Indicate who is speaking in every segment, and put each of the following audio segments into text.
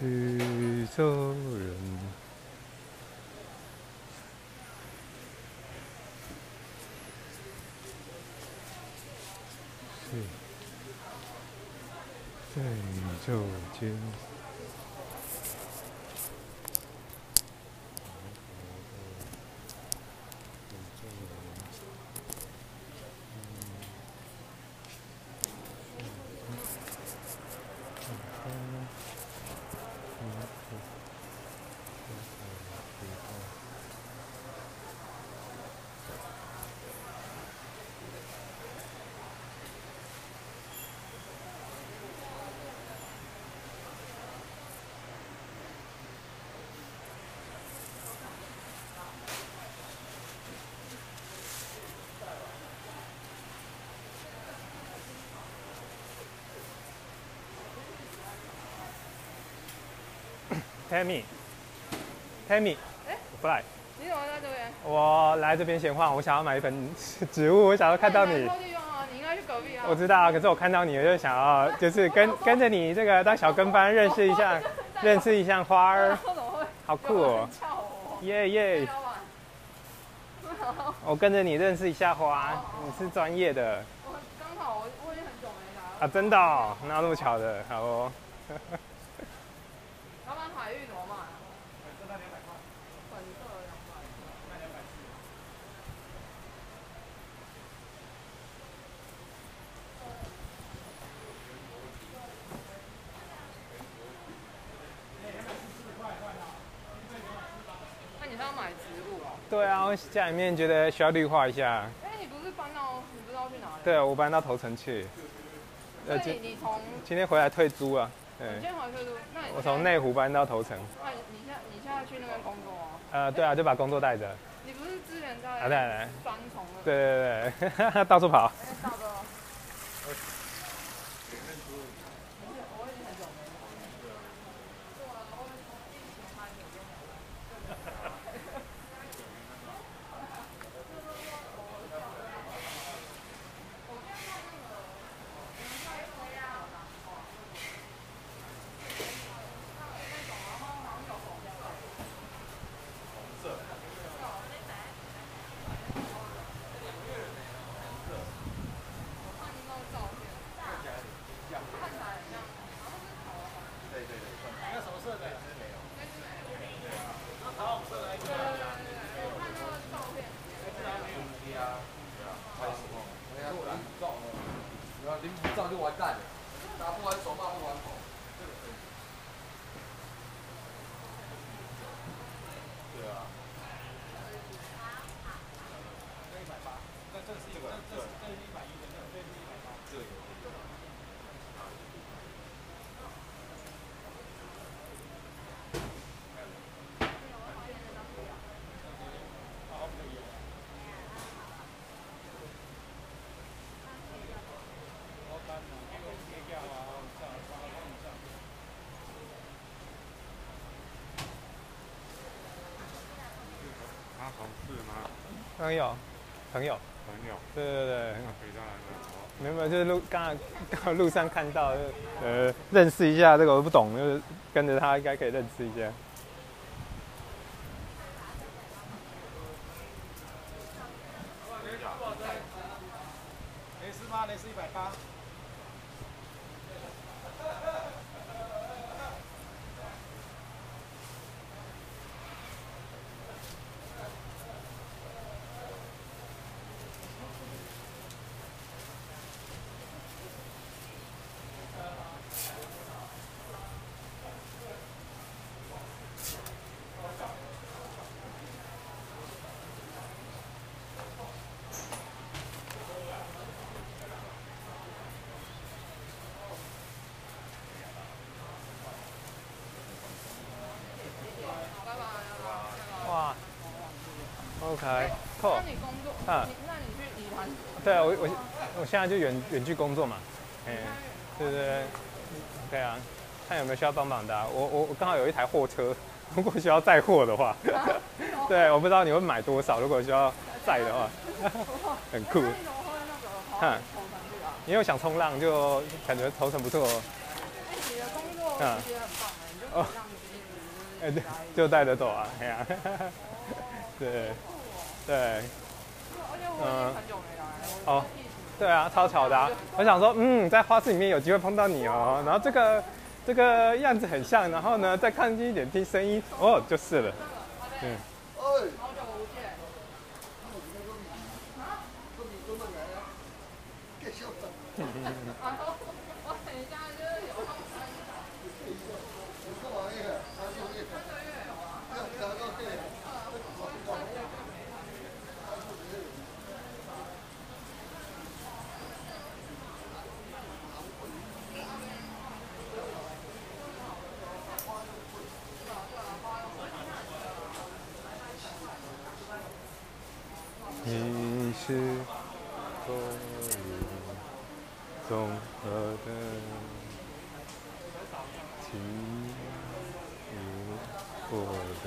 Speaker 1: 宇宙人，是在宇宙间。Tammy，Tammy，
Speaker 2: 哎
Speaker 1: 不来，
Speaker 2: 你怎么在这边？
Speaker 1: 我来这边闲晃，我想要买一本植物，我想要看到你
Speaker 2: 你应该是隔壁啊。
Speaker 1: 我知道，可是我看到你，我就想要，就是跟跟着你这个当小跟班，认识一下，认识一下花儿？好酷哦！耶耶！我跟着你认识一下花，你是专业的
Speaker 2: 我刚好我我已经很久没来了。
Speaker 1: 啊，真的、哦，哪有那么巧的？好哦。
Speaker 2: 老板海域怎么卖啊？粉色两百块。粉色两百。卖两百四。那你是要买植物
Speaker 1: 家里面觉得需要绿化一下。
Speaker 2: 哎，你不是搬到，你不知道去哪里？
Speaker 1: 对，我搬到头城去。
Speaker 2: 所以
Speaker 1: 今
Speaker 2: 你从
Speaker 1: 今天回来退租啊。对，
Speaker 2: 今天回来退租，那你
Speaker 1: 我从内湖搬到头城。
Speaker 2: 那你你现在你现在去那边工作吗？
Speaker 1: 呃，对啊，就把工作带着。
Speaker 2: 你不是之前在
Speaker 1: 啊，对对
Speaker 2: 双重的？
Speaker 1: 对对对对，到处跑
Speaker 2: 哥。我已经很久没来了。对啊，我从疫情开始就没来。看那个照片，看起来很像，好像是桃花。对对对，那什么色的？没有。那是没有。那桃红色的。对对对对，我看那个照片。
Speaker 3: 然后你不照就完蛋了，打不完手骂不完口。对啊。
Speaker 4: 他同事吗？
Speaker 1: 朋友，朋友，
Speaker 4: 朋友，
Speaker 1: 对对对，
Speaker 4: 那可以让人
Speaker 1: 没有没有，就是路刚刚路上看到，呃，认识一下这个我不懂，就是跟着他应该可以认识一下。
Speaker 3: 雷斯吗？雷斯一百八。
Speaker 2: 拜拜，拜拜。
Speaker 1: 哇，OK。
Speaker 2: 你工作，
Speaker 1: 啊。
Speaker 2: 你那你去宜兰？
Speaker 1: 对啊，我我我现在就远远距工作嘛，哎、对对对，对啊，看有没有需要帮忙的啊、我我我刚好有一台货车，如果需要载货的话，对，我不知道你会买多少，如果需要载的话，很酷。
Speaker 2: 那你怎么会那个跑
Speaker 1: 嗯
Speaker 2: 到头城去啊？
Speaker 1: 因为我想冲浪，就感觉头城不错哦。
Speaker 2: 哎，你的工作
Speaker 1: 嗯
Speaker 2: 其实很棒哎，你就
Speaker 1: 哦，哎对，就带着走啊，哎呀，对对，
Speaker 2: 而且我已经很久没来了，我
Speaker 1: 哦，对啊，超巧的、啊。我想说，嗯，在花市里面有机会碰到你哦，然后这个这个样子很像，然后呢再看近一点听声音，哦，就是了，嗯。
Speaker 3: 哎，
Speaker 2: 好久不见。
Speaker 3: 给小子，
Speaker 2: 然后我等一下就是有空
Speaker 3: 这玩意儿，他就会
Speaker 2: 三个月有啊。
Speaker 3: 要加到这。
Speaker 1: 你是风雨综合的情与我的。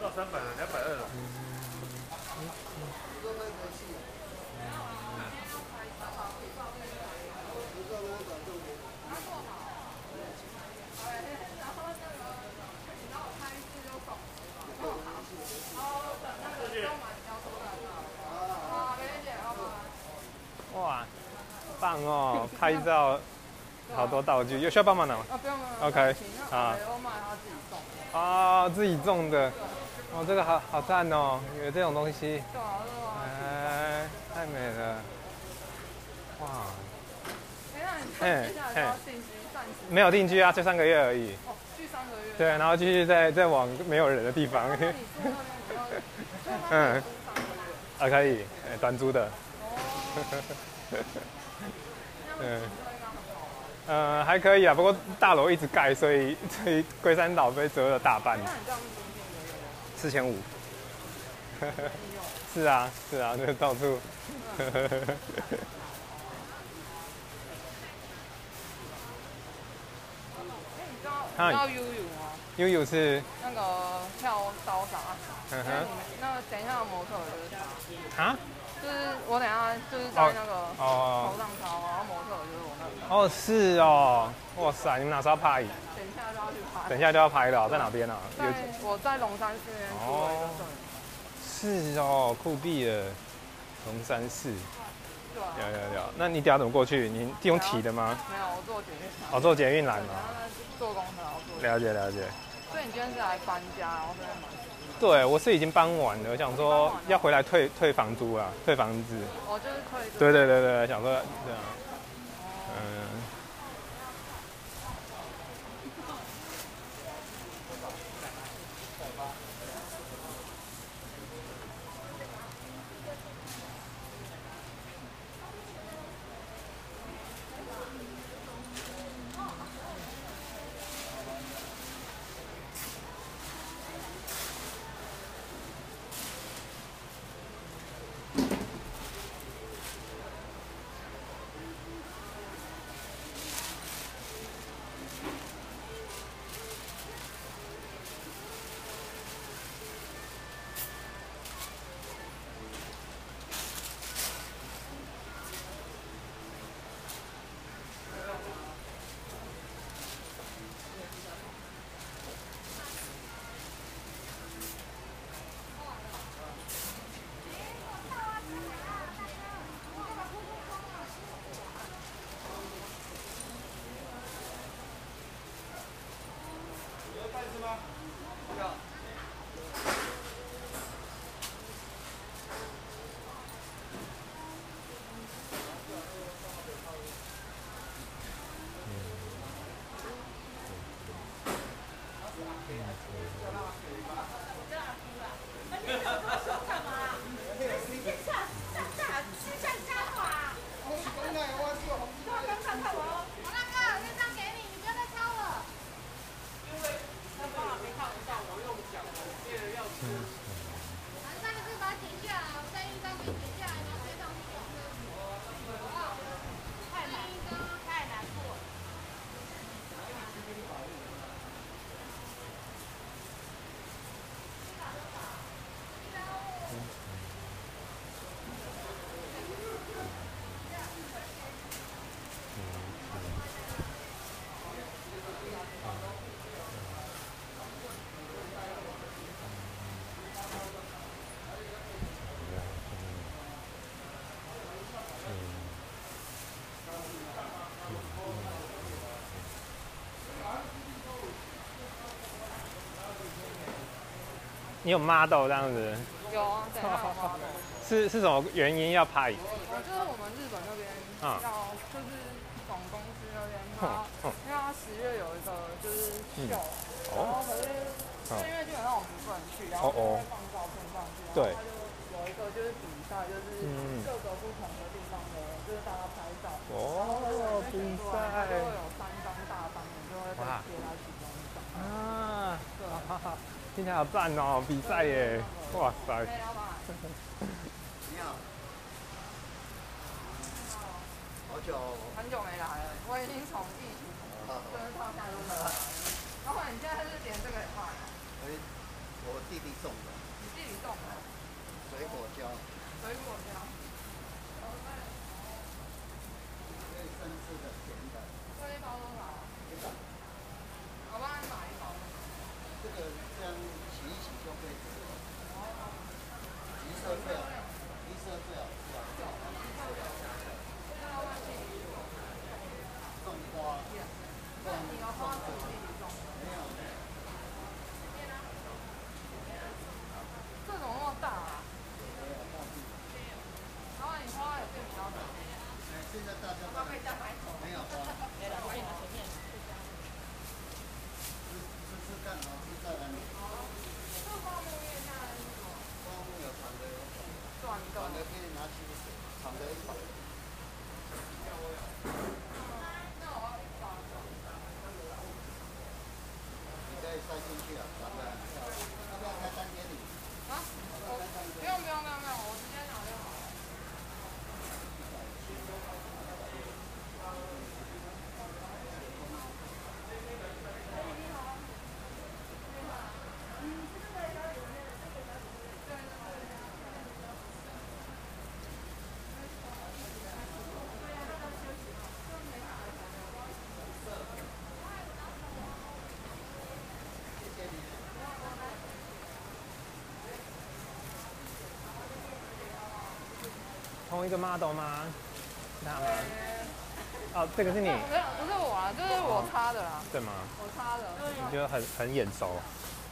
Speaker 4: 到三百了，两百二了。
Speaker 1: 哇，棒哦！拍照好多道具，有需要帮忙的吗？
Speaker 2: 啊，不用不用。
Speaker 1: OK，啊
Speaker 2: 我买他自己种。
Speaker 1: 啊，自己种的，哦，这个好好赞哦，有这种东西。哎，太美了，哇，
Speaker 2: 哎，那你接下来就要定居暂时
Speaker 1: 没有定居啊，就三个月而已，
Speaker 2: 哦，去三个月。
Speaker 1: 对，然后继续再再往没有人的地方，嗯。啊，可以，哎短租的，
Speaker 2: 哦。
Speaker 1: 呃，还可以啊，不过大楼一直盖，所以所以龟山岛被折了大半，四千五？是啊是啊，那到处，
Speaker 2: 哎，你知道你
Speaker 1: 嗨
Speaker 2: 知道悠悠吗？
Speaker 1: 悠悠是，
Speaker 2: 那个跳刀啥？
Speaker 1: 嗯哼，
Speaker 2: 那等一下的模特儿就是他，
Speaker 1: 啊，
Speaker 2: 就是我等一下就是在那个
Speaker 1: 哦
Speaker 2: 头上操，然后模特儿就是我那个，
Speaker 1: 哦是哦，哇塞，你们哪时候拍？
Speaker 2: 等一下就要去拍。
Speaker 1: 等一下就要拍了，在哪边啊？有
Speaker 2: 在我在龙山寺那边租了一个摄影，
Speaker 1: 是哦，酷毙了，龙山寺，
Speaker 2: 对啊，
Speaker 1: 有有有。那你等下怎么过去？你用提的吗？
Speaker 2: 没有我做捷运，
Speaker 1: 哦，坐捷运来吗？
Speaker 2: 呢坐公车然后坐，
Speaker 1: 了解了解。
Speaker 2: 所以你今天是来搬家，然后这边买，
Speaker 1: 对，我是已经搬完了，我想说要回来退退房租啊，退房子。
Speaker 2: 我就是可以。
Speaker 1: 对对对对，想说对啊，嗯。你有 model 这样子，
Speaker 2: 有啊，对，那有 model。
Speaker 1: 是是什么原因要拍？
Speaker 2: 呃，就是我们日本那边
Speaker 1: 啊。
Speaker 2: 要，就是总公司那边他，因为他十月有一个就是秀，然后可是就因为基本上我们不能去，然后就会放照片上去，然后他就有一个就是比赛，就是各个不同的地方的，就是大家拍照，然后他就会选出来，他就会有三张大张的，就会被贴在其中一张。
Speaker 1: 啊，
Speaker 2: 对，
Speaker 1: 哈哈，听起来好赞哦，比赛耶，哇塞！
Speaker 3: 你好。好久。
Speaker 2: 很久没来了，我已经从疫情真的到现在都没来。老板，你现在是连这个也卖啊？
Speaker 3: 哎，我弟弟送的。
Speaker 2: 你弟弟送的？
Speaker 3: 水果胶。
Speaker 2: 水果胶。
Speaker 3: 可以生吃的、甜的。
Speaker 2: 这一包多少？
Speaker 3: 一百。
Speaker 2: 我帮你买一包。
Speaker 3: 这个这样洗一洗就可以吃了。橘色最好，橘色最好吃啊。种花。
Speaker 2: 那你的花是自己种？
Speaker 3: 没有。
Speaker 2: 这怎么那么大啊？老板，你花也变比较大。
Speaker 3: 哎，现在大家都没有花。吃吃看，好吃在哪里？
Speaker 2: 这花木叶现在是什么？
Speaker 3: 花木有长的有
Speaker 2: 短的。
Speaker 3: 短的可以拿去长的一百。
Speaker 2: 那我要一包。
Speaker 3: 你可以塞进去啊，长的。要不要开单给你？
Speaker 2: 啊？我不用不用不用不用，我直接拿就好了。
Speaker 1: 同一个 model 吗？是他吗？哦，这个是你，
Speaker 2: 不是不是我啊，就是我擦的啦，
Speaker 1: 对吗？
Speaker 2: 我擦的。
Speaker 1: 你觉得很很眼熟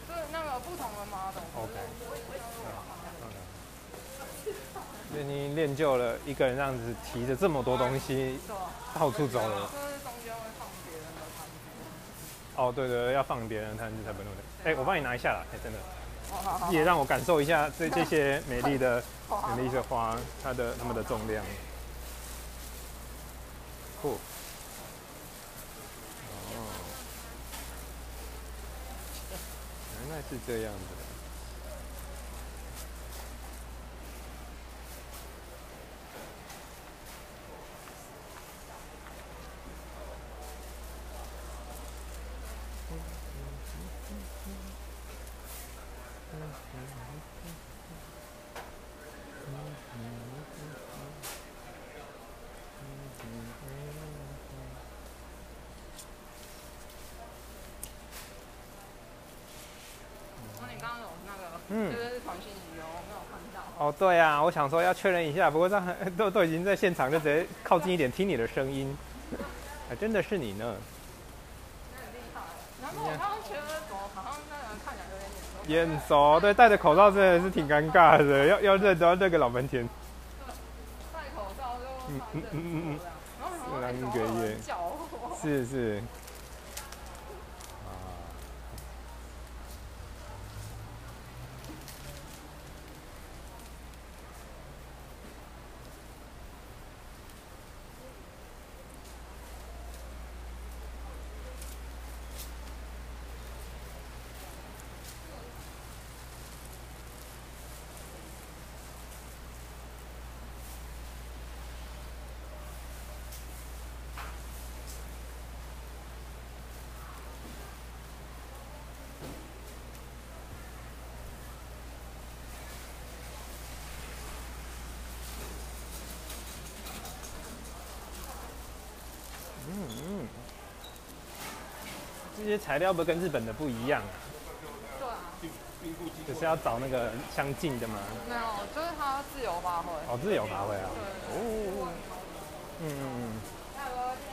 Speaker 2: 就是那个不同的 model。
Speaker 1: ？OK。因为你练就了一个人这样子提着这么多东西。到处走了。
Speaker 2: 就是中间会放别人的摊子。
Speaker 1: 哦，对对，对要放别人的摊子才不弄的。哎，我帮你拿一下啦，哎，真的。也让我感受一下这这些美丽的 美丽的花，它的它们的重量。酷。哦，原来是这样子的。
Speaker 2: 那你刚刚有那个，
Speaker 1: 嗯
Speaker 2: 就是传讯息哦，我没有看到。
Speaker 1: 哦，对啊，我想说要确认一下，不过这样 都都已经在现场，就直接靠近一点听你的声音，还 真的是你呢。
Speaker 2: 你很厉害。然后我刚刚觉得怎么好像那个人看起来有点眼熟。
Speaker 1: 眼熟，对，戴着口罩真的是挺尴尬的，要要认都要认个老半天。
Speaker 2: 戴口罩就
Speaker 1: 嗯嗯嗯嗯嗯，
Speaker 2: 然后想说
Speaker 1: 三个月？是是。啊，嗯嗯，这些材料不跟日本的不一样，
Speaker 2: 对啊，
Speaker 1: 只是要找那个相近的吗？
Speaker 2: 没有，就是他自由发挥。
Speaker 1: 哦，自由发挥啊。
Speaker 2: 对。
Speaker 1: 哦，嗯嗯嗯。
Speaker 2: 那个今天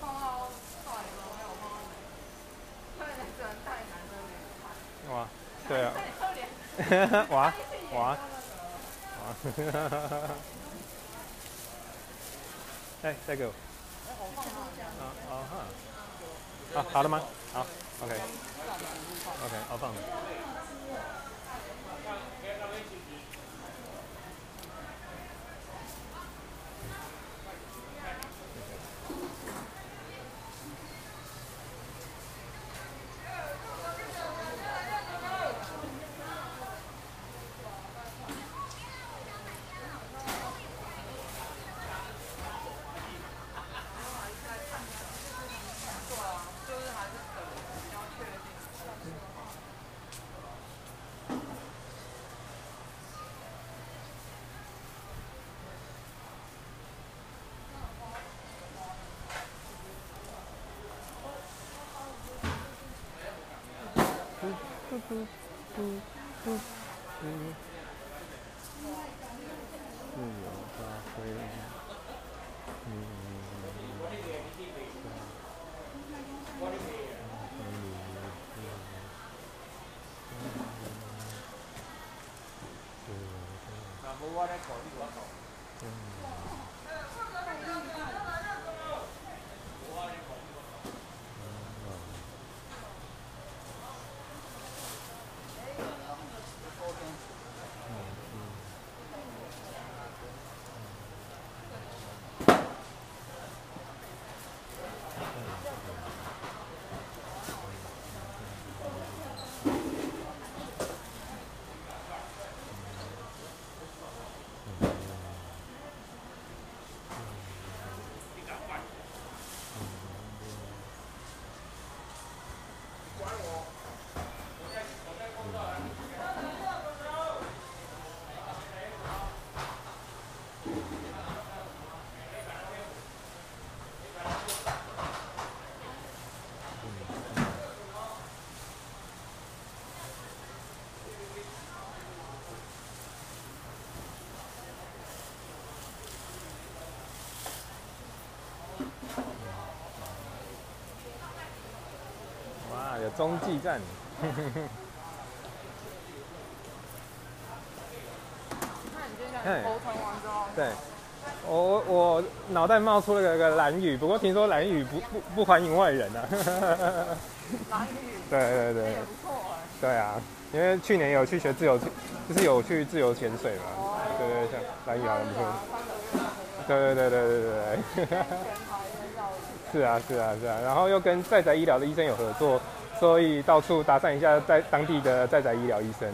Speaker 2: 碰到少年没有碰到你，所以只能带男生女看。
Speaker 1: 哇，对啊，
Speaker 2: 那你就连
Speaker 1: 哇哇哇！哎，再给我。啊啊哈！啊，好了吗？好，OK。OK，好放。自由发挥。哇，有中继站。
Speaker 2: 那你就
Speaker 1: 嘿
Speaker 2: 想沟通完之后，
Speaker 1: 对，我我脑袋冒出了个个蓝雨，不过听说蓝雨不不不欢迎外人啊。
Speaker 2: 蓝雨
Speaker 1: 对对对
Speaker 2: 也不错哎。
Speaker 1: 对啊，因为去年有去学自由，就是有去自由潜水嘛。对对，像蓝雨好像不错。对对对对对对对。是啊是啊是啊，然后又跟在宅医疗的医生有合作，所以到处搭讪一下在当地的在宅医疗医生。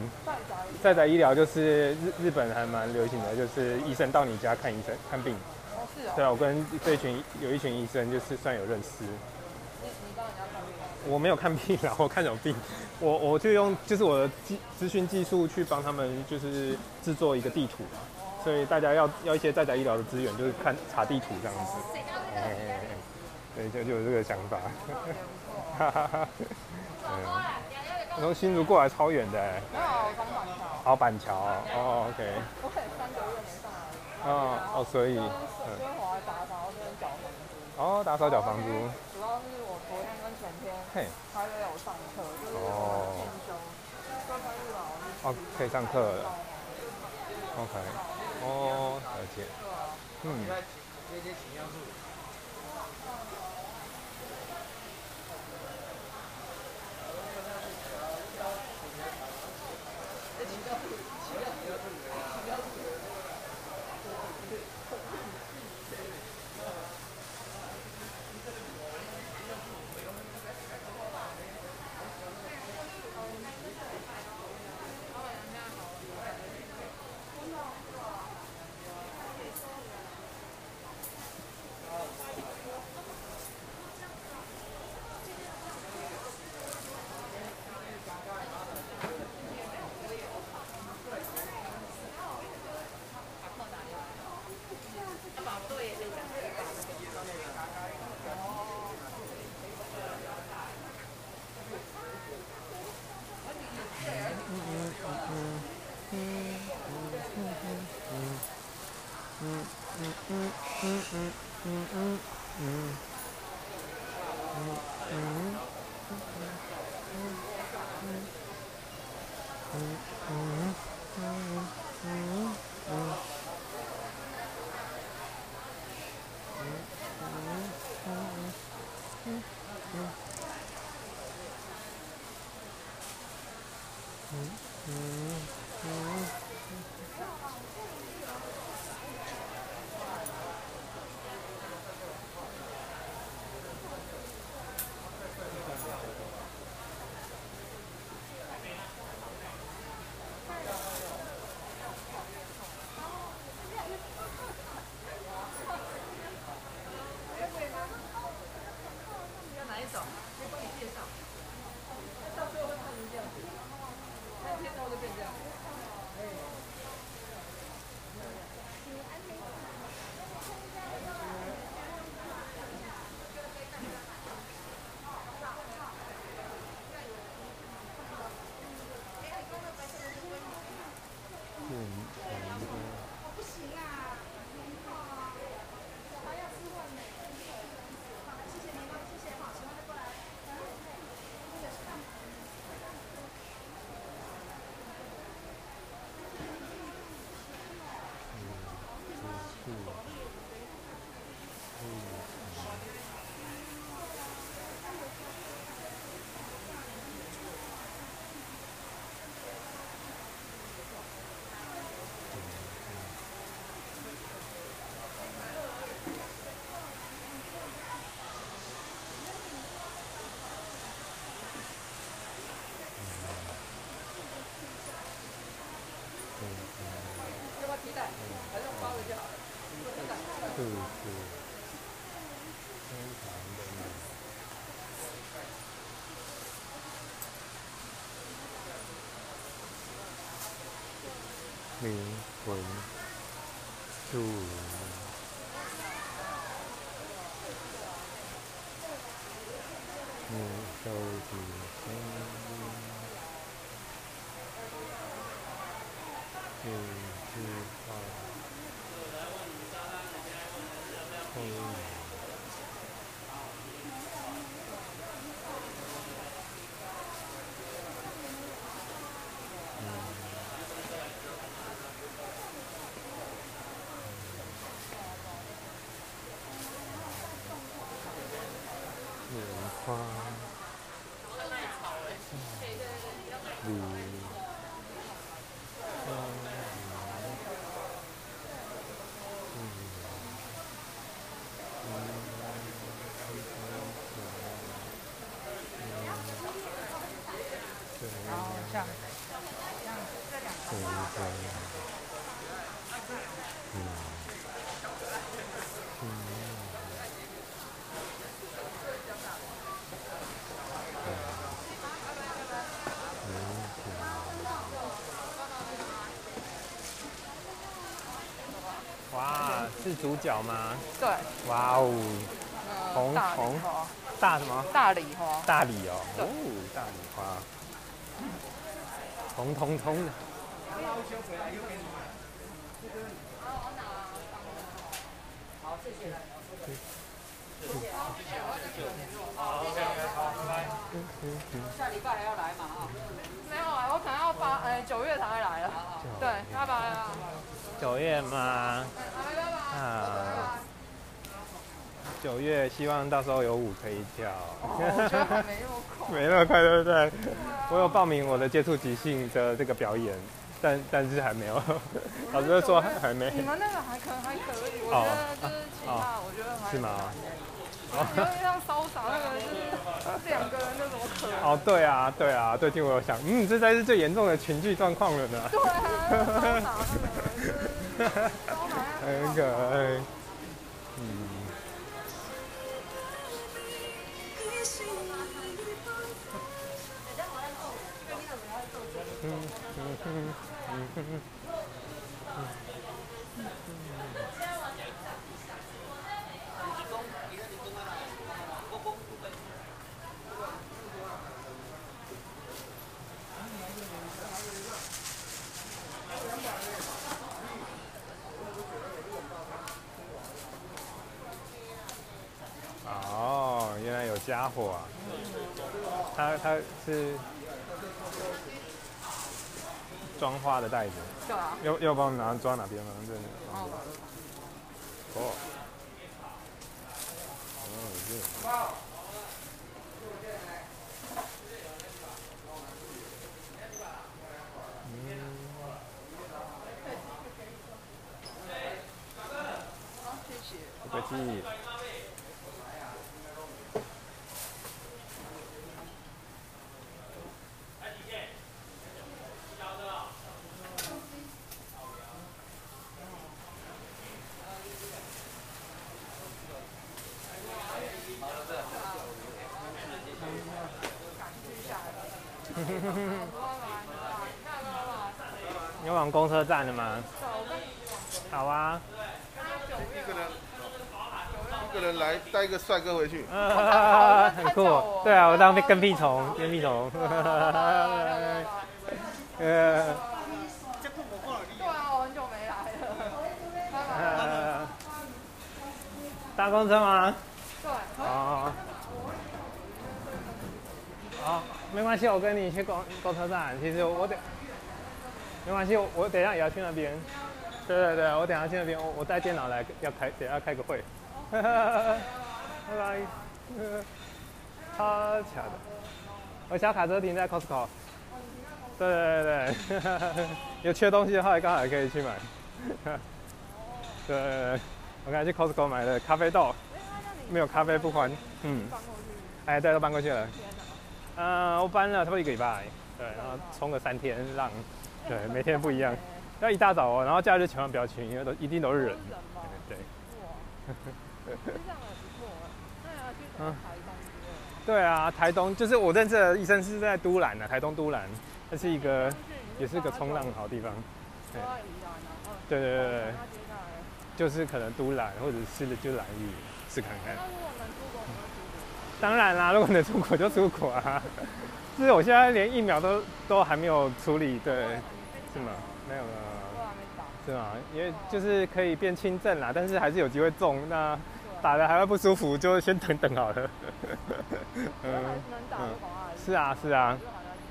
Speaker 1: 在宅医疗就是日日本还蛮流行的，就是医生到你家看医生看病。
Speaker 2: 哦是哦，
Speaker 1: 对啊，我跟这一群有一群医生就是算有认识。
Speaker 2: 你你帮人家看病吗？
Speaker 1: 我没有看病啊，我看什么病？我我就用就是我的技资讯技术去帮他们就是制作一个地图嘛，所以大家要要一些在宅医疗的资源，就是看查地图这样子。哎哎哎哎对，就就有这个想法。哈哈从新竹过来超远的。哎，
Speaker 2: 没有，我刚板桥，
Speaker 1: 哦板桥哦哦，OK，
Speaker 2: 我也三个月没上来。
Speaker 1: 哦哦，所以
Speaker 2: 就是
Speaker 1: 嗯
Speaker 2: 因为我来打扫这边缴房租。
Speaker 1: 哦，打扫缴房租，
Speaker 2: 主要是我昨天跟前天
Speaker 1: 嘿，
Speaker 2: 还有上课，就是我
Speaker 1: 哦。哦，可以上课了，OK，哦，了解，嗯。灵魂注入，你手指心灵，一句话，通灵。莲花，梨，香梨，
Speaker 2: 然后像
Speaker 1: 对对，嗯，哇，是主角吗？
Speaker 2: 对，
Speaker 1: 哇哦，
Speaker 2: 呃
Speaker 1: 红
Speaker 2: 大
Speaker 1: 红，大什么？
Speaker 2: 大礼花，
Speaker 1: 大理哦，哦，大理花，红彤彤的。
Speaker 5: 下礼拜还要来嘛啊？
Speaker 2: 没有啊，我可能要八，呃，九月才会来了。对，拜拜啊，
Speaker 1: 九月吗？
Speaker 2: 拜拜。
Speaker 1: 啊，九月希望到时候有舞可以跳。
Speaker 2: 我觉得没那么快。
Speaker 1: 没那么快，对不对？我有报名我的接触即兴的这个表演，但但是还没有。老师说还还没
Speaker 2: 你。们那个还可还可以，我
Speaker 1: 哦
Speaker 2: 觉得就是其他，我觉得还
Speaker 1: 是吗？
Speaker 2: 因为像骚洒那个就是两个人那种可能。
Speaker 1: 哦，对啊，对啊，最近我有想，嗯，这才是最严重的群聚状况了呢。
Speaker 2: 对啊，骚洒那个就是骚洒
Speaker 1: 很可爱。嗯，嗯哦，原来有家伙啊！他他是装花的袋子，
Speaker 2: 对啊，
Speaker 1: 要要帮我拿装哪边吗？这里。
Speaker 2: 哦，
Speaker 1: 哦。哦，这。
Speaker 2: 好，
Speaker 1: 车站的吗？好啊。
Speaker 4: 一个人一个人来带一个帅哥回去。
Speaker 1: 很酷。对啊我当跟屁虫跟屁虫。呃。
Speaker 2: 对啊很久没来了呃
Speaker 1: 搭公车吗？
Speaker 2: 对。
Speaker 1: 好好没关系我跟你去逛逛车站。其实我得没关系，我我等一下也要去那边。对对对，我等一下去那边，我我带电脑来，要开，等一下开个会。拜拜。超巧的，我小卡车停在 Costco。对对对对，有缺东西的话，刚好也可以去买。对对对，我刚才去 Costco 买的咖啡豆，没有咖啡不还。嗯。哎，对，都搬过去了。嗯，我搬了差不多一个礼拜，对，然后冲了三天浪，对，每天不一样。要一大早哦，然后假日千万不要去，因为都一定都是人。对。嗯。对啊，台东就是我认识的医生是在都兰的，台东都兰，那是一个也是个冲浪好地方。对对对对。就是可能都兰，或者是就兰屿试看看。当然啦，如果能出国就出国啊。就是我现在连疫苗都都还没有处理，对，是吗？没有了。是吗？因为就是可以变轻症啦，但是还是有机会中。那打的还会不舒服，就先等等好了。
Speaker 2: 嗯。能打的
Speaker 1: 是啊是啊，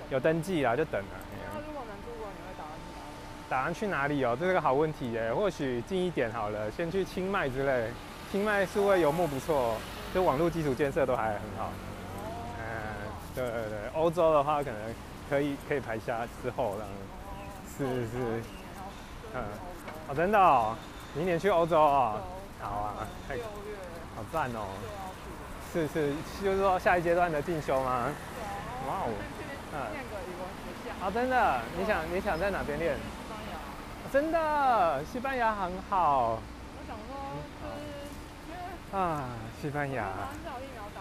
Speaker 1: 有登记啦，就等了。
Speaker 2: 那如果能出国，你会打算去哪里？
Speaker 1: 打算去哪里哦？这是个好问题耶。或许近一点好了，先去清迈之类。清迈数位游牧不错。就网络基础建设都还很好，嗯，对对对，欧洲的话可能可以可以排下之后这样，是是，嗯，哦真的哦，明年去欧洲啊，好啊，太，好赞哦，是是，就是说下一阶段的进修吗？
Speaker 2: 哇哦，嗯，
Speaker 1: 啊真的，你想你想在哪边练？
Speaker 2: 西班牙，
Speaker 1: 真的，西班牙很好。啊，西班牙。
Speaker 2: 刚好疫苗打，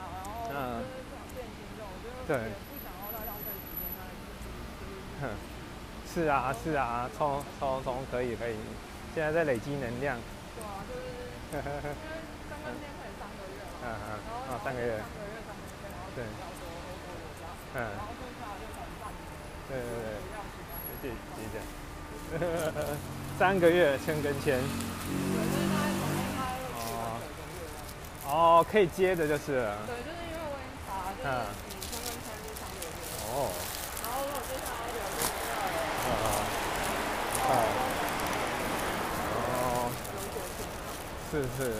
Speaker 2: 然后就是变轻重，我觉得不想要再浪费时间在。哼，
Speaker 1: 是啊是啊，冲冲冲可以可以，现在在累积能量。
Speaker 2: 对啊，就是。因为刚刚练才三个月嘛。嗯 嗯。
Speaker 1: 啊，三个月。
Speaker 2: 三个，月三个月，然后对。然后剩下就可能半年。对对对。
Speaker 1: 谢谢谢谢。三个月签跟签。哦，哦可以接的就是。
Speaker 2: 对，就是因为我已经查，就是你签跟签是三个月。哦。然后如果接下来有就是要。哦。
Speaker 1: 哦。是是。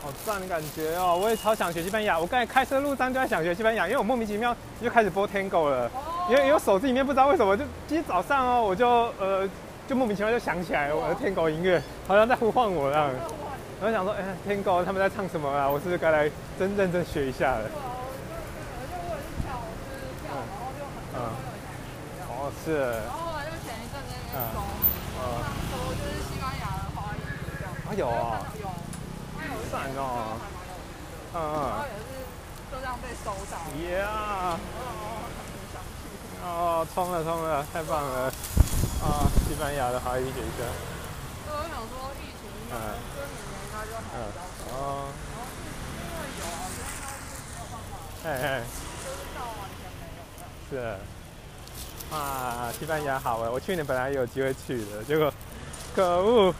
Speaker 1: 好赞的感觉哦！我也超想学西班牙。我刚才开车路上就在想学西班牙，因为我莫名其妙就开始播 Tango 了。哦。因为因为手机里面不知道为什么，就今天早上哦，我就呃就莫名其妙就想起来我的 Tango 音乐，好像在呼唤我这样。我就想说，哎，，Tango 他们在唱什么啊？我是不是该来真认真学一下了？
Speaker 2: 是，然后就很嗯，
Speaker 1: 哦
Speaker 2: 是。然后后来就前一阵那边搜，嗯，搜就是西班牙的华裔这样。啊有啊。有，有一版哦。嗯嗯。然后也是就这样被收到。
Speaker 1: Yeah。哦，冲了冲了，太棒了！啊，西班牙的华裔学生。
Speaker 2: 对，我想说疫情，嗯。嗯，哦，
Speaker 1: 嘿嘿，是，啊，西班牙好哎，我去年本来有机会去的，结果可恶，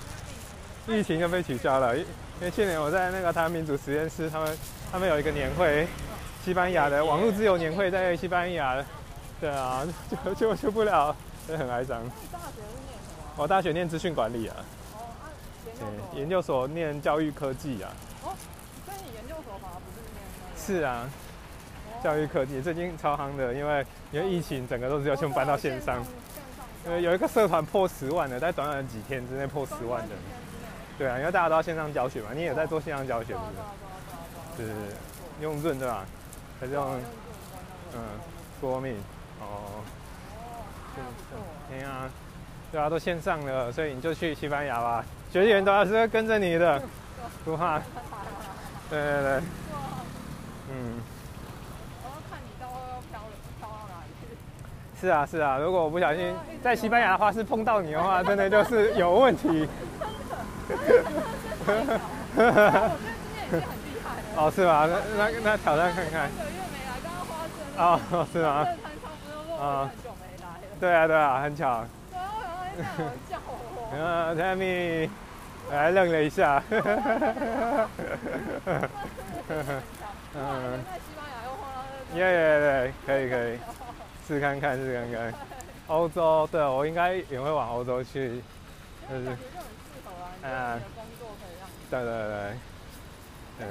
Speaker 1: 疫情就被取消了。因因为去年我在那个台湾民主实验室，他们他们有一个年会，西班牙的网络自由年会在西班牙，对啊，就就去不了，所以很哀伤。
Speaker 2: 大学念什么？
Speaker 1: 我大学念资讯管理啊。哦研究所念教育科技啊。
Speaker 2: 哦，所以你研究所反而不是念。
Speaker 1: 是啊，教育科技最近超夯的，因为因为疫情，整个都是要求搬到线上。因为有一个社团破十万的，在短短几天之内破十万的。对啊，因为大家都要线上教学嘛，你也在做线上教学，是不是？是用润对吧？还是用嗯说明哦。
Speaker 2: 哦，
Speaker 1: 对啊，对啊，都线上了，所以你就去西班牙吧。学员都是会跟着你的，不怕。对对对。
Speaker 2: 嗯。我要看你到时候要飘飘到哪里去。
Speaker 1: 是啊是啊，如果我不小心在西班牙的话是碰到你的话，真的就是有问题。
Speaker 2: 哦，
Speaker 1: 是吗？那那那挑战看看。
Speaker 2: 三个月没来，刚刚花生。哦，
Speaker 1: 是吗？
Speaker 2: 这餐差不多落很久没来了。
Speaker 1: 对 啊对啊，很巧。
Speaker 2: 对啊，我想说你叫我。
Speaker 1: 呃，Tammy。还愣了一下。
Speaker 2: 嗯。在西班牙又碰到。
Speaker 1: 耶耶耶，可以可以，试看看试看看。欧洲，对我应该也会往欧洲去。
Speaker 2: 就是感觉就很适合啊，你的工作可以让。
Speaker 1: 对对。对。
Speaker 2: 对。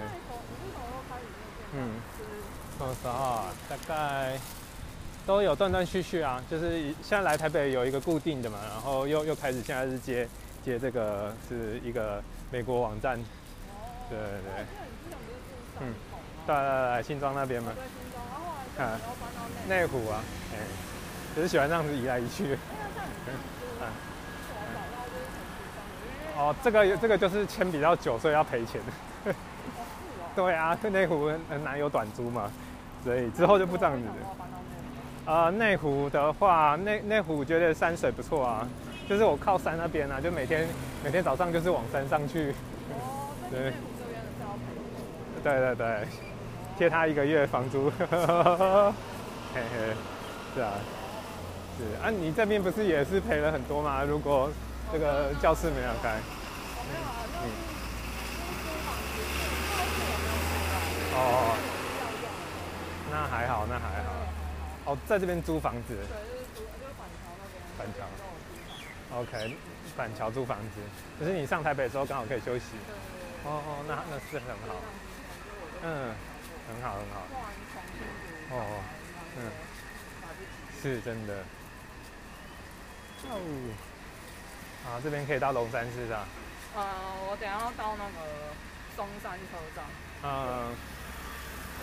Speaker 1: 嗯。什么时候？大概都有断断续续啊，就是现在来台北有一个固定的嘛，然后又又开始现在是接接这个是一个美国网站。哦。对。对。对。嗯。对。对。对，新庄那边嘛。
Speaker 2: 对。新庄，然后后来就搬到内。
Speaker 1: 内湖啊，哎，只是喜欢这样子移来移去。哦，这个这个就是签比较久，所以要赔钱。对啊，内湖很难有短租嘛，所以之后就不这样子。呃，内湖的话，内内湖觉得山水不错啊，就是我靠山那边啊，就每天每天早上就是往山上去。
Speaker 2: 哦，对。
Speaker 1: 对对对，贴他一个月房租。嘿嘿，是啊，是啊，你这边不是也是赔了很多吗？如果这个教室没有开。哦，那还好，那还好。哦，在这边租房子。
Speaker 2: 对，就是租，就是板桥那边。
Speaker 1: 板桥。OK，板桥租房子，可是你上台北的时候刚好可以休息。哦哦，那那是很好。嗯，很好很好。哦。嗯。是真的。哦。啊，这边可以到龙山寺的。
Speaker 2: 呃，我等下要到那个中山车站。
Speaker 1: 嗯。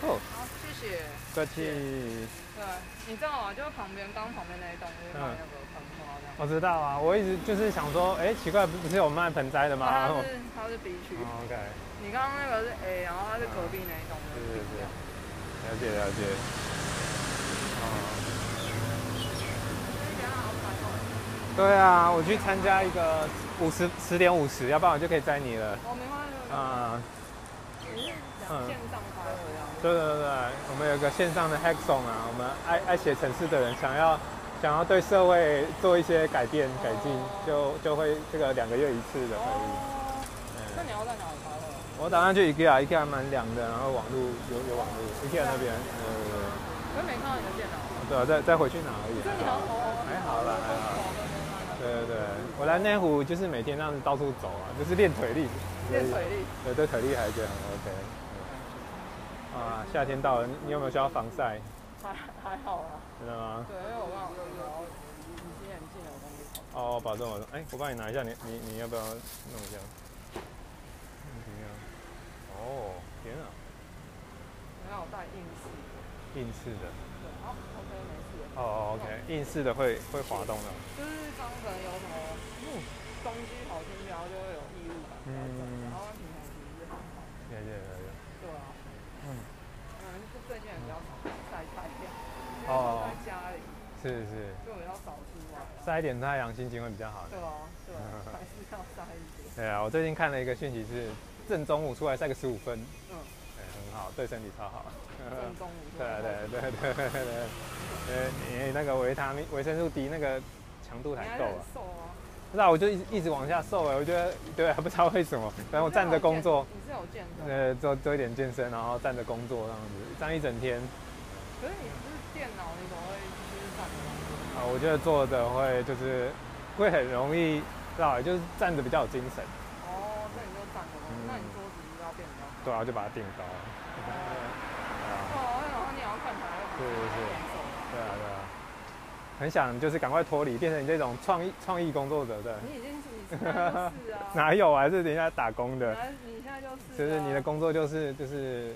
Speaker 2: 哦。好，谢谢。
Speaker 1: 客气。
Speaker 2: 对，你知道吗？就是旁边，刚旁边那一栋就是卖那个盆花的。
Speaker 1: 我知道啊，我一直就是想说，哎，奇怪，不是有卖盆栽的吗？
Speaker 2: 它是它是 B 区。
Speaker 1: OK。
Speaker 2: 你刚刚那个是 A，然后它是隔壁那一栋。
Speaker 1: 对对对。了解了解。哦。对啊，我去参加一个五十十点五十，要不然我就可以载你了。
Speaker 2: 哦，没关系。
Speaker 1: 啊。
Speaker 2: 嗯。线上开会啊。
Speaker 1: 对对对对，我们有个线上的 Hackathon 啊，我们爱爱写城市的人想要想要对社会做一些改变改进，就就会这个两个月一次的会议。
Speaker 2: 那你要在哪里开会？
Speaker 1: 我打算去 IKEA，IKEA 蛮凉的，然后网路有有网路，IKEA 那边。
Speaker 2: 呃。我没看到你的电脑。
Speaker 1: 对啊，再再回去拿而已。
Speaker 2: 这你好，
Speaker 1: 还好啦，还好。对对对，我来内湖就是每天这样子到处走啊，就是练腿力。
Speaker 2: 练腿力。
Speaker 1: 对对，腿力还觉得很 OK。啊，夏天到了，你有没有需要防晒？
Speaker 2: 还还好啊。
Speaker 1: 真的吗？
Speaker 2: 对，因为我忘了有有隐形眼镜的东西。
Speaker 1: 哦，保证我，哎，我帮你拿一下，你你你要不要弄一下？怎么样？哦，天啊！
Speaker 2: 我要戴硬式。
Speaker 1: 硬式的。
Speaker 2: 对，好，OK，没事。
Speaker 1: 哦，OK，硬式的会会滑动的。
Speaker 2: 就是当可能有什么东西跑进去，然后就会有异物感。嗯。然后平常其实是很好。对啊。嗯。嗯，就最近比较少晒太阳。哦。在家里。
Speaker 1: 是是。
Speaker 2: 就比较少出来。
Speaker 1: 晒一点太阳，心情会比较好。
Speaker 2: 对啊，对啊，还是要晒一点。
Speaker 1: 对啊，我最近看了一个讯息是，正中午出来晒个十五分。嗯。对身体超好。对对对对对对。呃，你那个维他命、维生素 D 那个强度还够啊。不知道，我就一直一直往下瘦哎，我觉得对，还不知道为什么。反正我站着工作。
Speaker 2: 你是有健身？
Speaker 1: 呃，做做一点健身，然后站着工作这样子，站一整天。
Speaker 2: 可是你不是电脑，你怎么会就是站着？
Speaker 1: 啊，我觉得坐着会就是会很容易，知道就是站着比较有精神。
Speaker 2: 哦，那你就站着，那你桌子就要变高。
Speaker 1: 对啊，就把它垫高。是是是。对啊对啊，很想就是赶快脱离，变成你这种创意创意工作者的。
Speaker 2: 你已经是 是啊。
Speaker 1: 哪有啊？是人家打工的。
Speaker 2: 你现在就是。
Speaker 1: 就是你的工作就是就是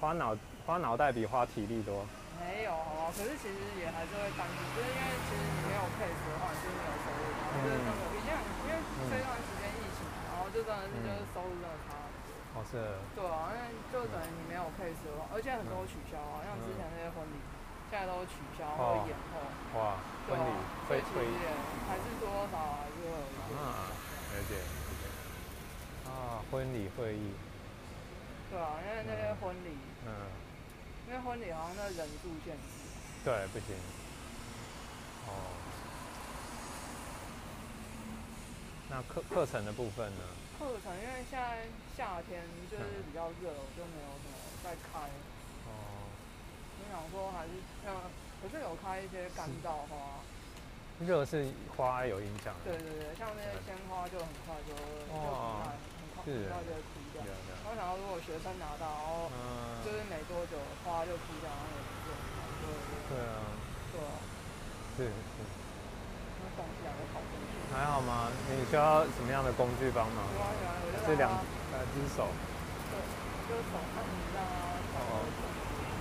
Speaker 1: 花脑花脑袋比花体力多。
Speaker 2: 没有好可是其实也还是会担心，就是因为其实你没有配合的话，你就是没有收入。就是那个，毕竟因为这段时间疫情，然后就真的是就是收入真的对啊，因为就等于你没有配合，而且很多取消啊，像之前那些婚礼。现在都取消或延后。
Speaker 1: 哇，婚礼会会
Speaker 2: 还是多少还是会有。
Speaker 1: 啊，了解。啊，婚礼会议。
Speaker 2: 对啊，因为那些婚礼，嗯，因为婚礼好像那人数限制。
Speaker 1: 对，不行。哦。那课课程的部分呢？
Speaker 2: 课程，因为现在夏天就是比较热，我就没有什么在开。
Speaker 1: 哦，
Speaker 2: 我想说还是像，可是有开一些干燥花。
Speaker 1: 热是花有影响。
Speaker 2: 对对对，像那些鲜花就很快就就很快很快很快就会枯掉。我想到如果学生拿到，然后就是没多久花就枯掉，然后也不是很好。对
Speaker 1: 对啊。
Speaker 2: 对啊。
Speaker 1: 是是。
Speaker 2: 那东西还会跑进去。
Speaker 1: 还好吗？你需要什么样的工具帮忙？这两两只手。
Speaker 2: 对，就是手看一下啊。哦。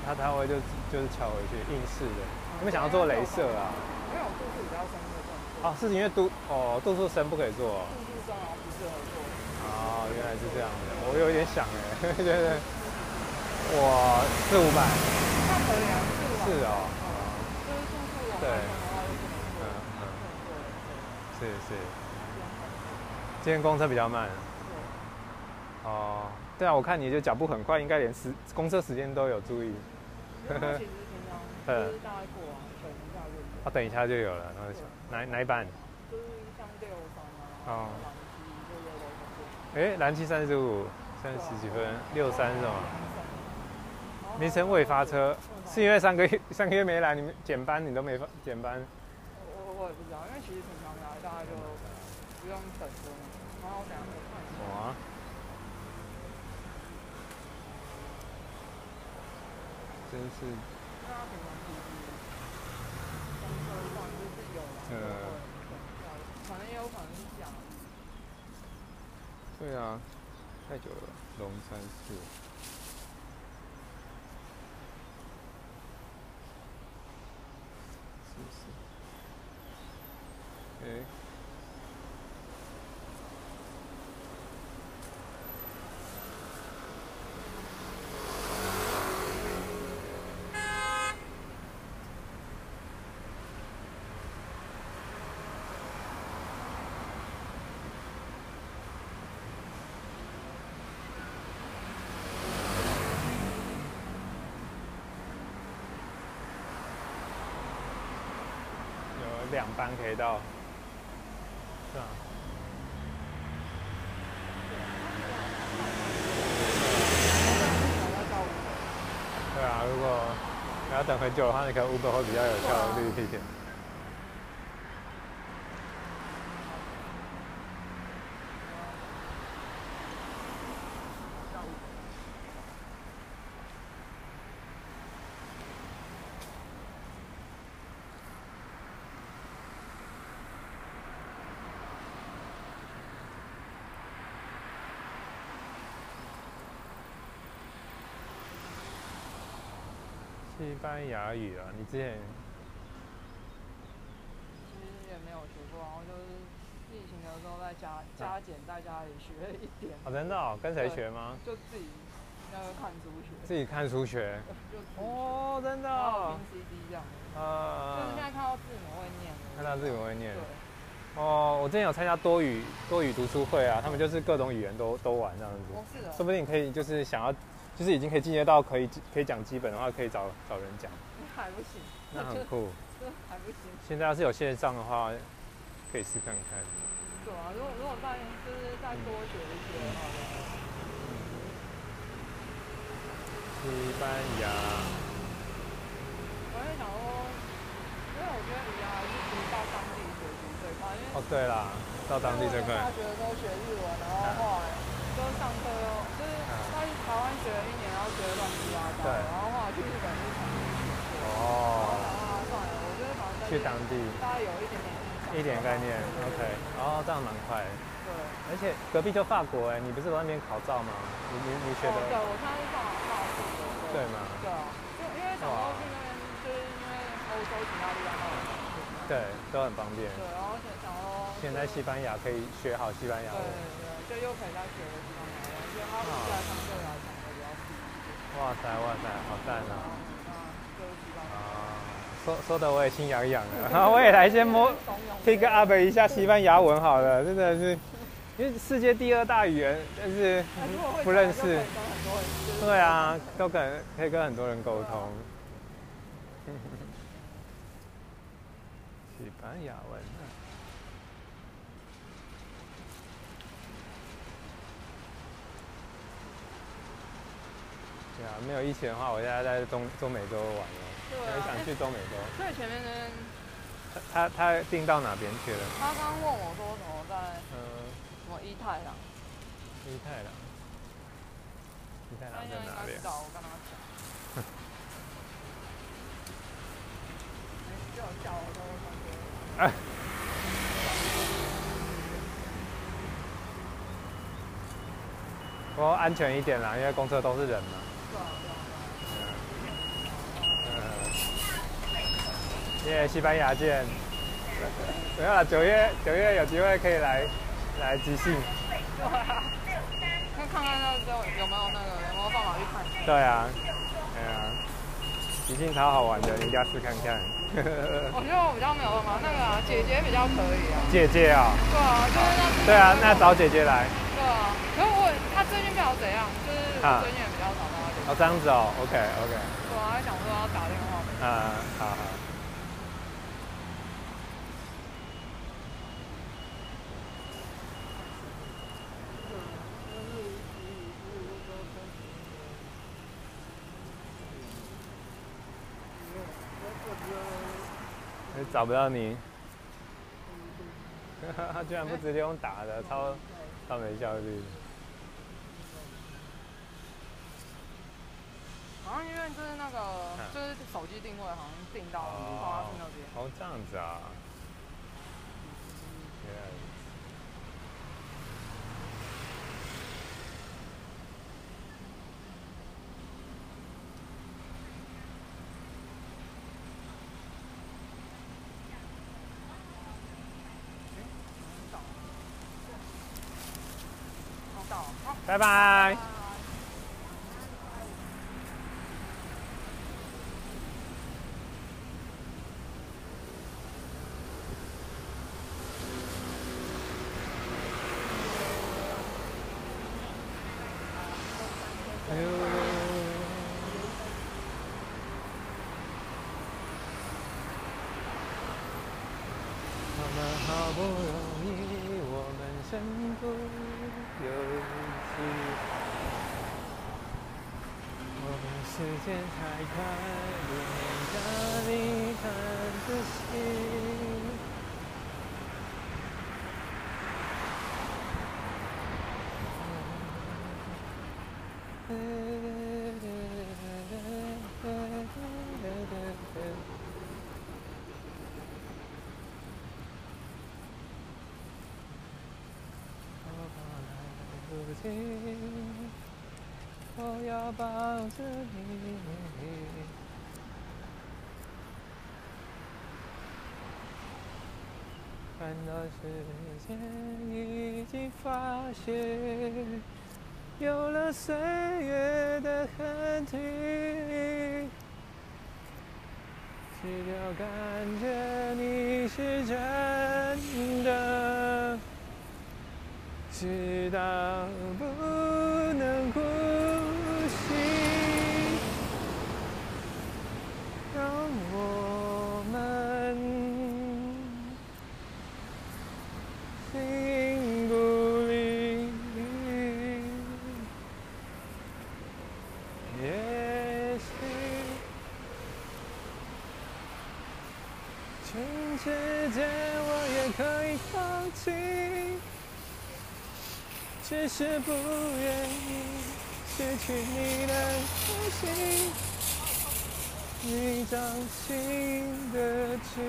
Speaker 1: 他他会就就是敲回去，硬式的。有没有想要做镭射啊？
Speaker 2: 因为我度数比较深的动作。
Speaker 1: 哦，是因为度哦度数深不可以做。
Speaker 2: 度数深啊，不适合做。
Speaker 1: 哦，原来是这样的，我有点想哎，对对。我四五百。
Speaker 2: 那可以啊，四五百。是
Speaker 1: 哦。
Speaker 2: 就是度数往上的话就不能做。嗯嗯。
Speaker 1: 是是。今天公车比较慢。
Speaker 2: 对。
Speaker 1: 哦，对啊，我看你就脚步很快，应该连时公车时间都有注意。
Speaker 2: 其实平常就是大概过啊。
Speaker 1: 哦，等一下就有了，然后哪哪一班？
Speaker 2: 就是像六三啊，哦，
Speaker 1: 哎，蓝七三十五，三十几分，六三是吗？没成未发车，是因为三个月三个月没来，你们减班你都没发减班？
Speaker 2: 我我也不知道，因为其实平常用等的，然后等下可以看一下。哇！
Speaker 1: 真是。
Speaker 2: 呃，可能也有可能是。假。
Speaker 1: 对啊，太久了，龙山寺。是是。哎。两班可以到，是啊。对啊，如果要等很久的话，那个 Uber 会比较有效率一点。西班牙语啊，你之前
Speaker 2: 其实也没有学过，然后就是疫情的时候在家加减在家里学了一点。
Speaker 1: 哦，真的？哦？跟谁学吗？
Speaker 2: 就自己那个看书学。
Speaker 1: 自己看书学。哦，真的。
Speaker 2: 拼 CD 这样。啊。就是现在看到字母会念。
Speaker 1: 看到字母会念。对。哦，我之前有参加多语多语读书会啊，他们就是各种语言都都玩这样子。
Speaker 2: 哦，是的。
Speaker 1: 说不定可以，就是想要。就是已经可以进阶到可以可以讲基本的话，可以找找人讲。
Speaker 2: 还不行。
Speaker 1: 那很酷。
Speaker 2: 这还不行。
Speaker 1: 现在要是有线上的话，可以试看看。
Speaker 2: 对啊，如果如果再就是再多学一些的话。
Speaker 1: 西班牙。
Speaker 2: 我在想说，因为我觉得语言还是可以到当地学习最快，因为。
Speaker 1: 哦，对啦，到当地最快。
Speaker 2: 大学的时候学日文，然后后来就上课又就是。台湾学了一年，然后学的乱七八糟，然后后来去日本就重新学。哦。啊，算了，我觉得反正
Speaker 1: 去当地，
Speaker 2: 大概有一点点
Speaker 1: 一点概念，OK。哦，这样蛮快。
Speaker 2: 对。
Speaker 1: 而且隔壁就法国哎，你不是在那边考照吗？你你你学的？
Speaker 2: 对，我现在是法法国的。
Speaker 1: 对吗？
Speaker 2: 对啊，就因为想说去那边，就是因为欧洲其他地方都很方便。
Speaker 1: 对，都很方便。
Speaker 2: 对，然后想想说。
Speaker 1: 现在西班牙可以学好西班牙
Speaker 2: 文。对对，就又可以再学个西班牙文，就他们在相对来讲。
Speaker 1: 哇塞哇塞，好赞啊！啊，说说的我也心痒痒了，然 后我也来先摸，pick up 一下西班牙文好了，真的是，因为世界第二大语言，但是不认识，对啊，都跟可以跟很多人沟通。西班牙文。没有疫情的话，我现在在中中美洲玩了，
Speaker 2: 对
Speaker 1: 很想
Speaker 2: 啊。
Speaker 1: 去中美洲。
Speaker 2: 所以前面那边，
Speaker 1: 他他订到哪边去了？
Speaker 2: 他刚问我说什么在
Speaker 1: 嗯，
Speaker 2: 什么一太郎，
Speaker 1: 伊太郎。伊太郎
Speaker 2: 他应该应
Speaker 1: 在哪里
Speaker 2: 我跟他讲。没叫叫我都感觉。
Speaker 1: 哎不过安全一点啦，因为公车都是人嘛。耶，西班牙见。没有啦，九月九月有机会可以来来即兴。
Speaker 2: 对啊。那看看那个有没有那个有没有办法去看？
Speaker 1: 对啊，对啊，即兴超好玩的，你一定要试看看。
Speaker 2: 我觉得我比较没有办法，那个啊，姐姐比较可以啊。
Speaker 1: 姐姐啊、
Speaker 2: 对啊，就是那。
Speaker 1: 对啊，那找姐姐来。
Speaker 2: 对啊，可是我她最近不晓得怎样，就是
Speaker 1: 啊
Speaker 2: 最近
Speaker 1: 哦，这样子哦，OK OK，
Speaker 2: 对啊，还想说要打电话。
Speaker 1: 啊，好好。哎找不到你，他居然不直接用打的，超超没效率。
Speaker 2: 好像因为就是那个，就是手机定位好像定到花市那边。
Speaker 1: 哦，这样子啊。拜拜。我们好不容易，我们身不由己。我们时间太快，不能让你看仔细。来不及，我要抱着你。看到时间已经发现，有了岁月的痕迹，只有感觉你是真的。直到不全世界我也可以放弃。只是不愿意失去你的呼吸，你掌心的痣，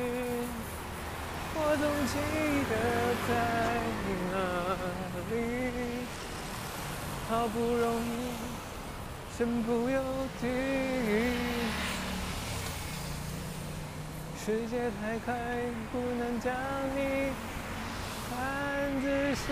Speaker 1: 我总记得在哪里。好不容易，身不由己，世界太快，不能将你看仔细。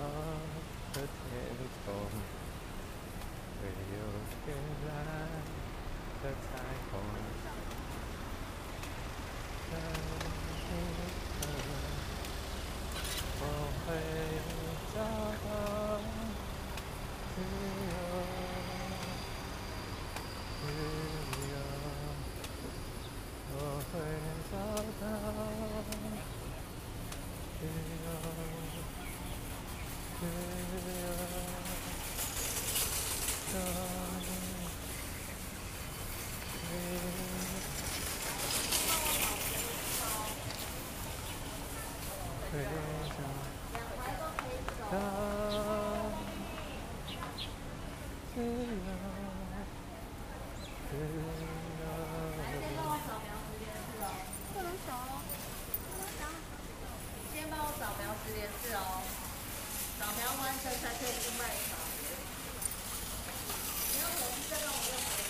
Speaker 1: 啊的天空，会有弯弯的才可以去卖茶。因为我是这个，我用。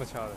Speaker 1: muchas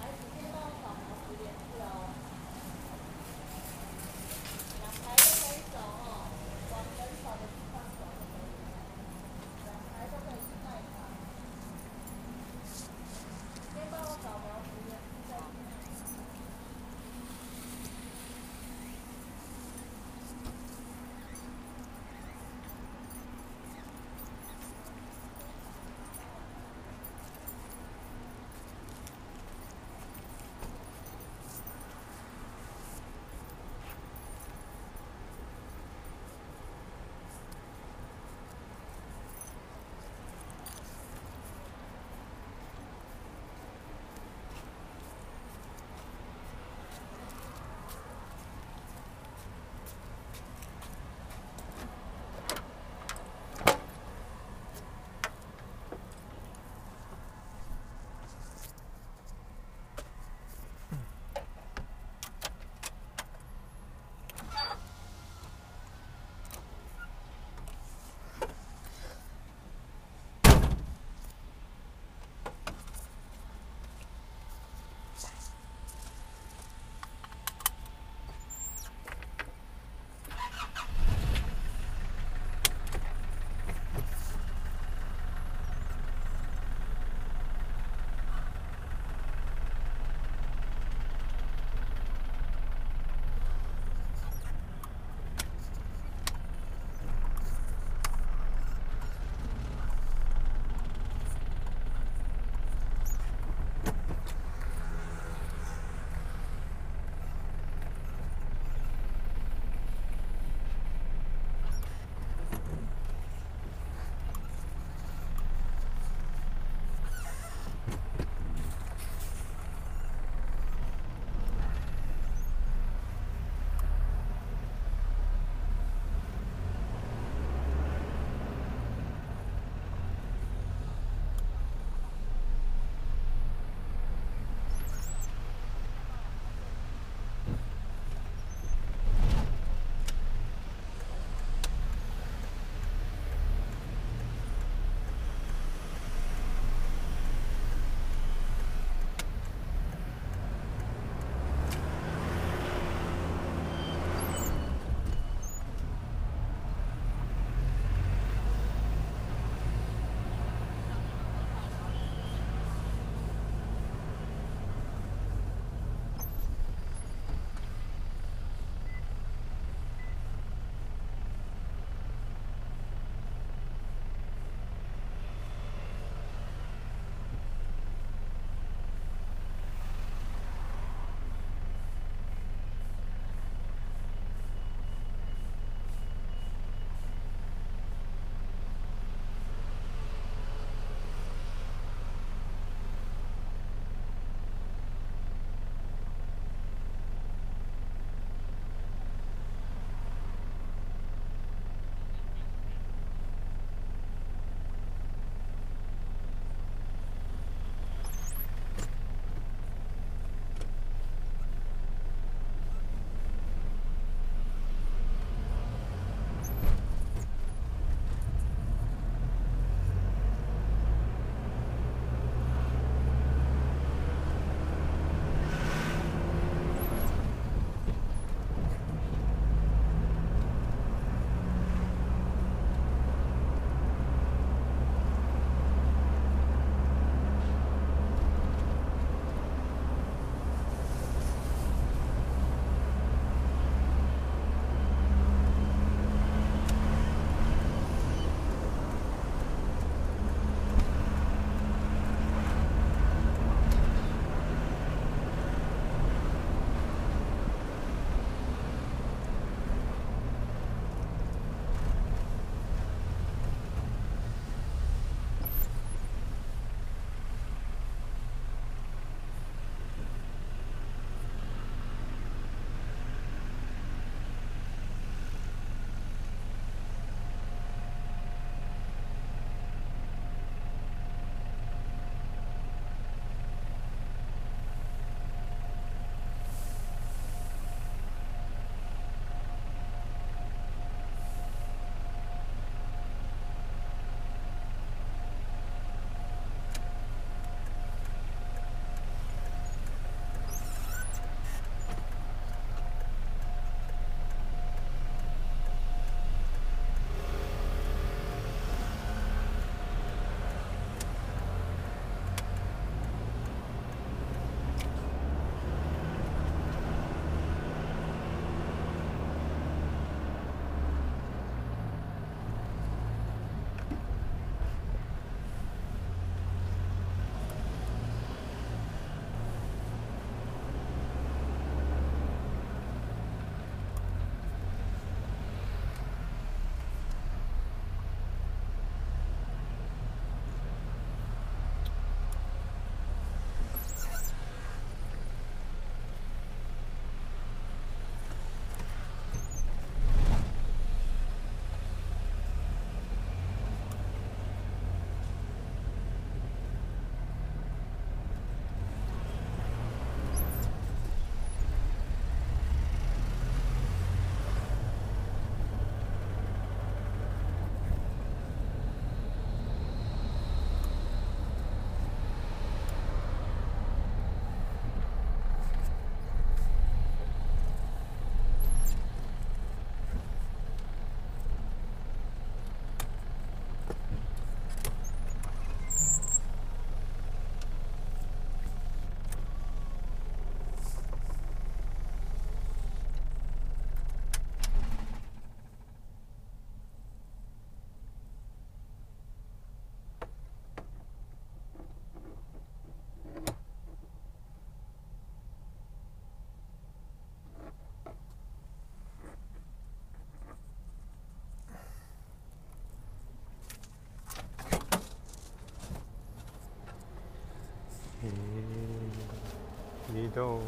Speaker 1: 移动，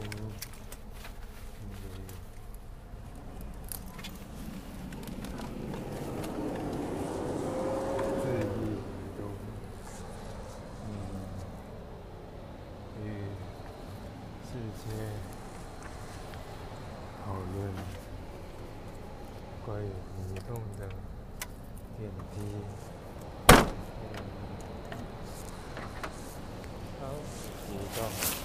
Speaker 1: 自己，嗯，与世界讨论关于移动的点滴，嗯，好，移动。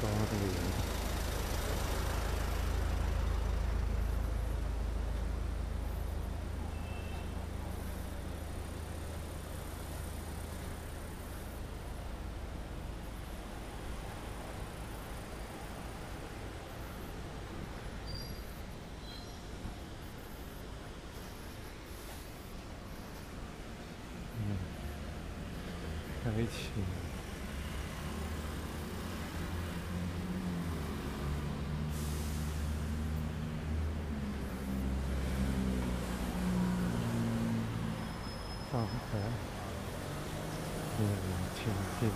Speaker 1: 光临。一起，放开，嗯，前进。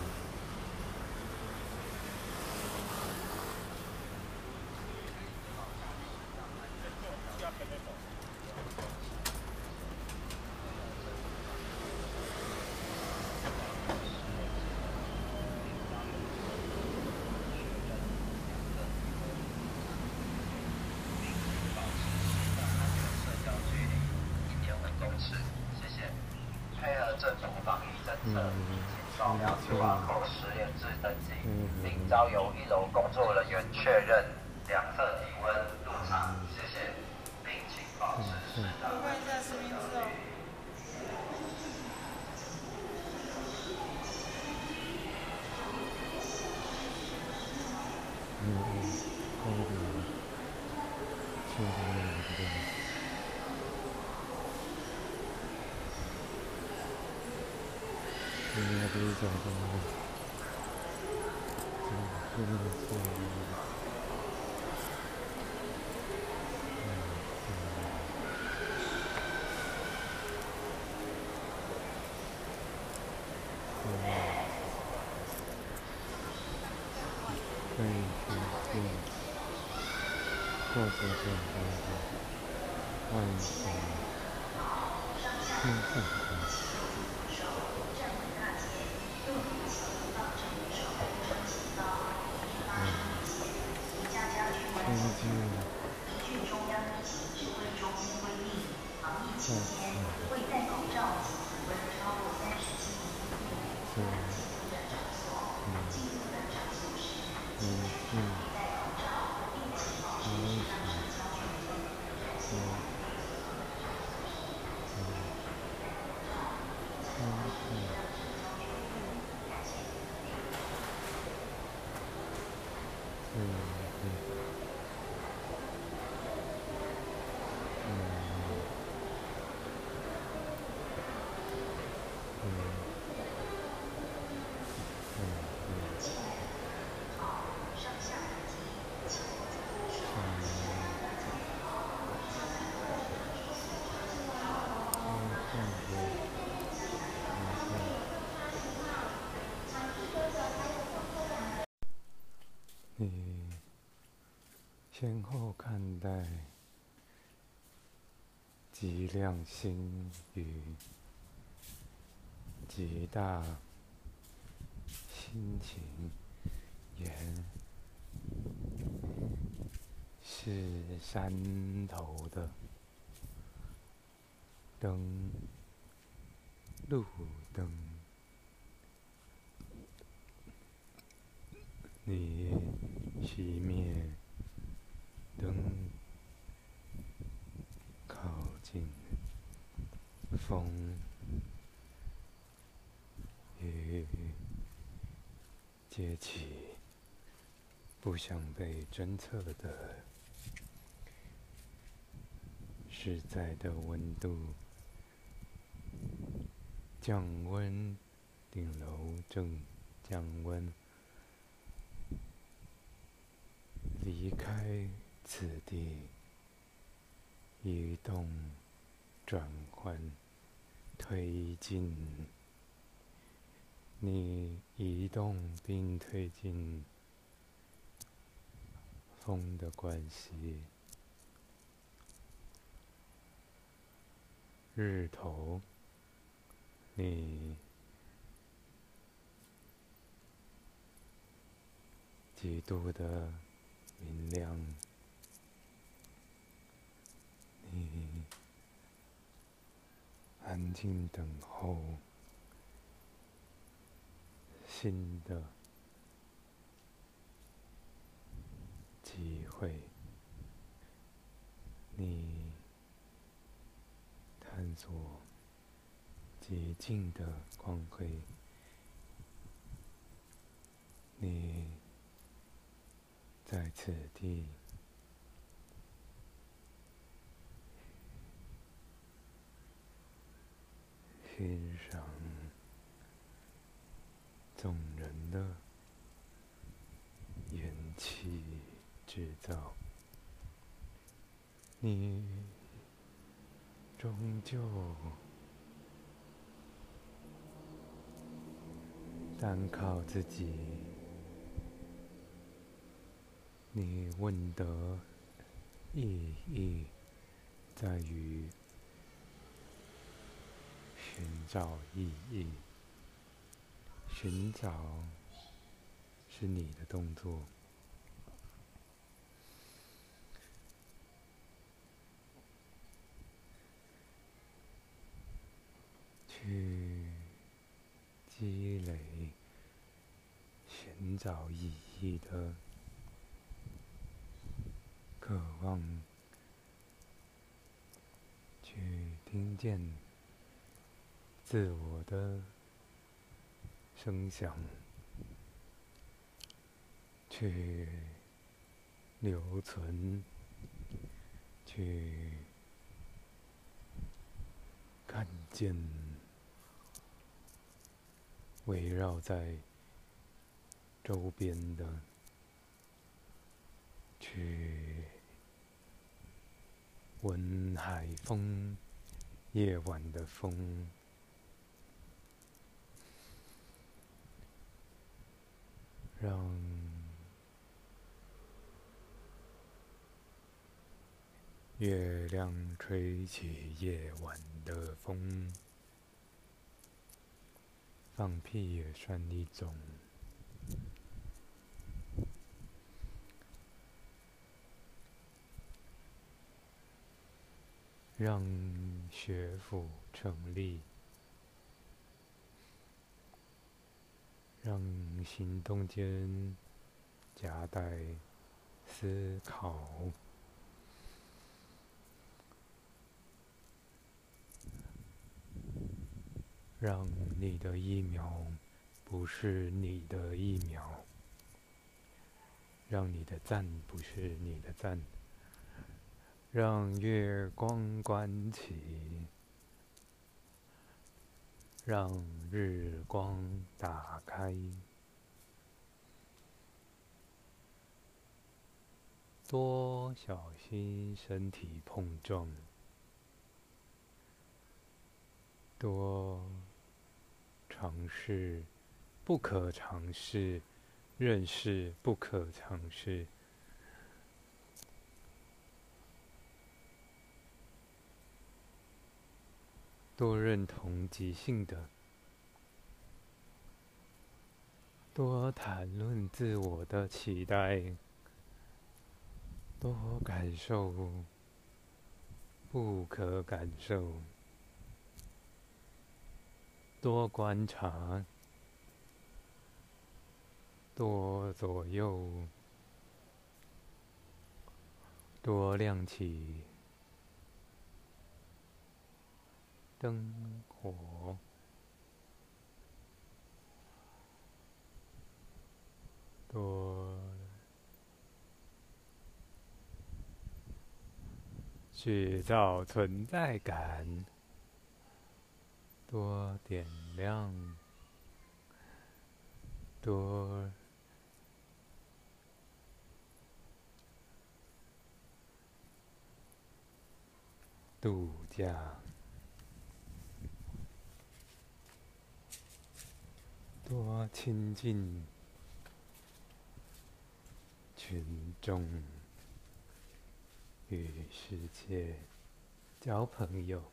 Speaker 6: 交由一楼工作人员确认，两侧体温入场，谢谢，并请保持适当。
Speaker 1: 嗯嗯，好的，确认一个。今天可以讲什真的是，可先后看待极量心与极大心情，言是山头的灯，路灯，你熄灭。灯靠近，风雨接起不想被侦测的实在的温度，降温，顶楼正降温，离开此地，移动，转换，推进。你移动并推进风的关系，日头，你极度的明亮，你安静等候。新的机会，你探索洁净的光辉，你在此地欣赏。众人的元气制造，你终究单靠自己，你问的意义在于寻找意义。寻找是你的动作，去积累寻找意义的渴望，去听见自我的。声响，去留存，去看见围绕在周边的，去闻海风，夜晚的风。让月亮吹起夜晚的风，放屁也算一种。让学府成立。让行动间夹带思考，让你的一秒不是你的一秒，让你的赞不是你的赞，让月光关起。让日光打开，多小心身体碰撞，多尝试不可尝试，认识不可尝试。多认同即兴的，多谈论自我的期待，多感受不可感受，多观察，多左右，多亮起。灯火，多去造存在感，多点亮，多度假，多亲近。群众与世界交朋友。